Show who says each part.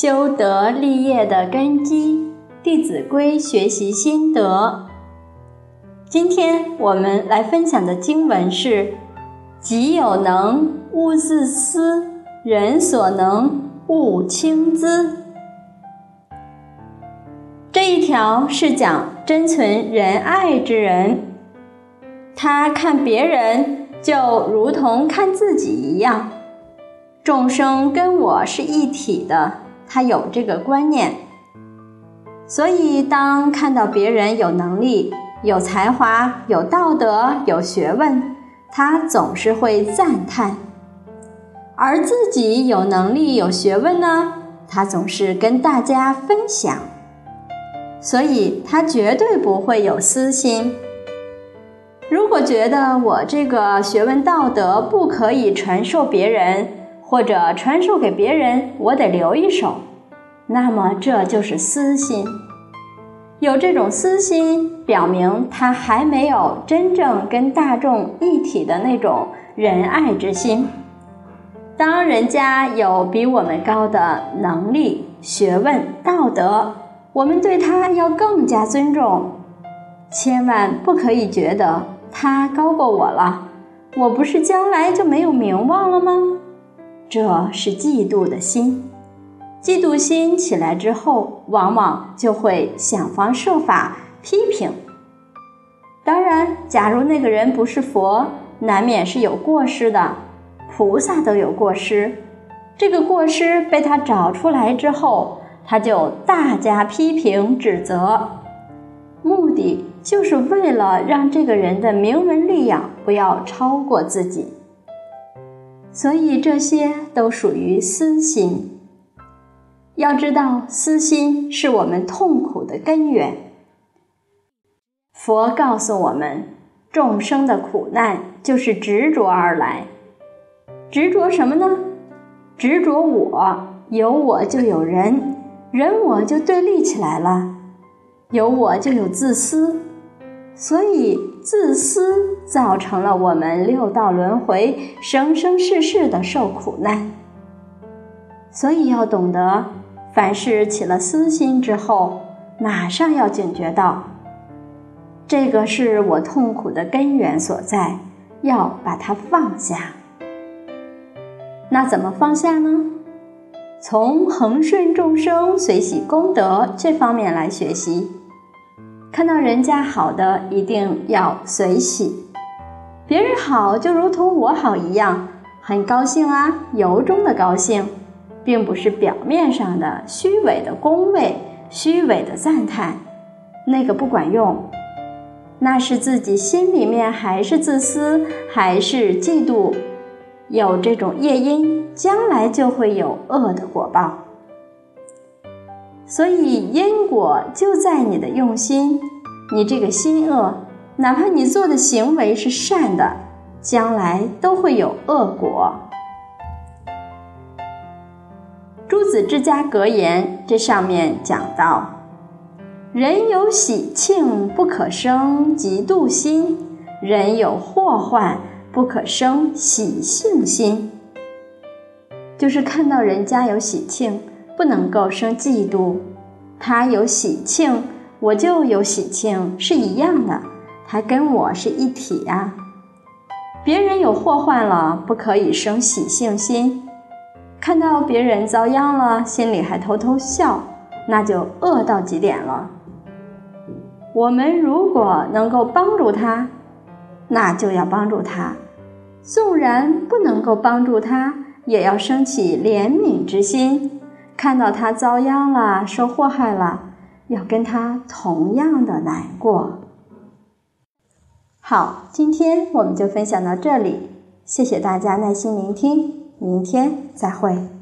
Speaker 1: 修德立业的根基，《弟子规》学习心得。今天我们来分享的经文是：“己有能，勿自私；人所能，勿轻訾。”这一条是讲真存仁爱之人，他看别人就如同看自己一样，众生跟我是一体的，他有这个观念。所以，当看到别人有能力、有才华、有道德、有学问，他总是会赞叹；而自己有能力、有学问呢，他总是跟大家分享。所以他绝对不会有私心。如果觉得我这个学问道德不可以传授别人，或者传授给别人，我得留一手，那么这就是私心。有这种私心，表明他还没有真正跟大众一体的那种仁爱之心。当人家有比我们高的能力、学问、道德，我们对他要更加尊重，千万不可以觉得他高过我了，我不是将来就没有名望了吗？这是嫉妒的心，嫉妒心起来之后，往往就会想方设法批评。当然，假如那个人不是佛，难免是有过失的，菩萨都有过失，这个过失被他找出来之后。他就大加批评指责，目的就是为了让这个人的名闻利养不要超过自己，所以这些都属于私心。要知道，私心是我们痛苦的根源。佛告诉我们，众生的苦难就是执着而来。执着什么呢？执着我，有我就有人。人我就对立起来了，有我就有自私，所以自私造成了我们六道轮回、生生世世的受苦难。所以要懂得，凡事起了私心之后，马上要警觉到，这个是我痛苦的根源所在，要把它放下。那怎么放下呢？从恒顺众生、随喜功德这方面来学习，看到人家好的，一定要随喜；别人好，就如同我好一样，很高兴啊，由衷的高兴，并不是表面上的虚伪的恭维、虚伪的赞叹，那个不管用，那是自己心里面还是自私，还是嫉妒。有这种业因，将来就会有恶的果报。所以因果就在你的用心，你这个心恶，哪怕你做的行为是善的，将来都会有恶果。诸子之家格言这上面讲到：人有喜庆，不可生嫉妒心；人有祸患。不可生喜庆心，就是看到人家有喜庆，不能够生嫉妒。他有喜庆，我就有喜庆，是一样的，他跟我是一体呀。别人有祸患了，不可以生喜庆心。看到别人遭殃了，心里还偷偷笑，那就恶到极点了。我们如果能够帮助他。那就要帮助他，纵然不能够帮助他，也要升起怜悯之心。看到他遭殃了、受祸害了，要跟他同样的难过。好，今天我们就分享到这里，谢谢大家耐心聆听，明天再会。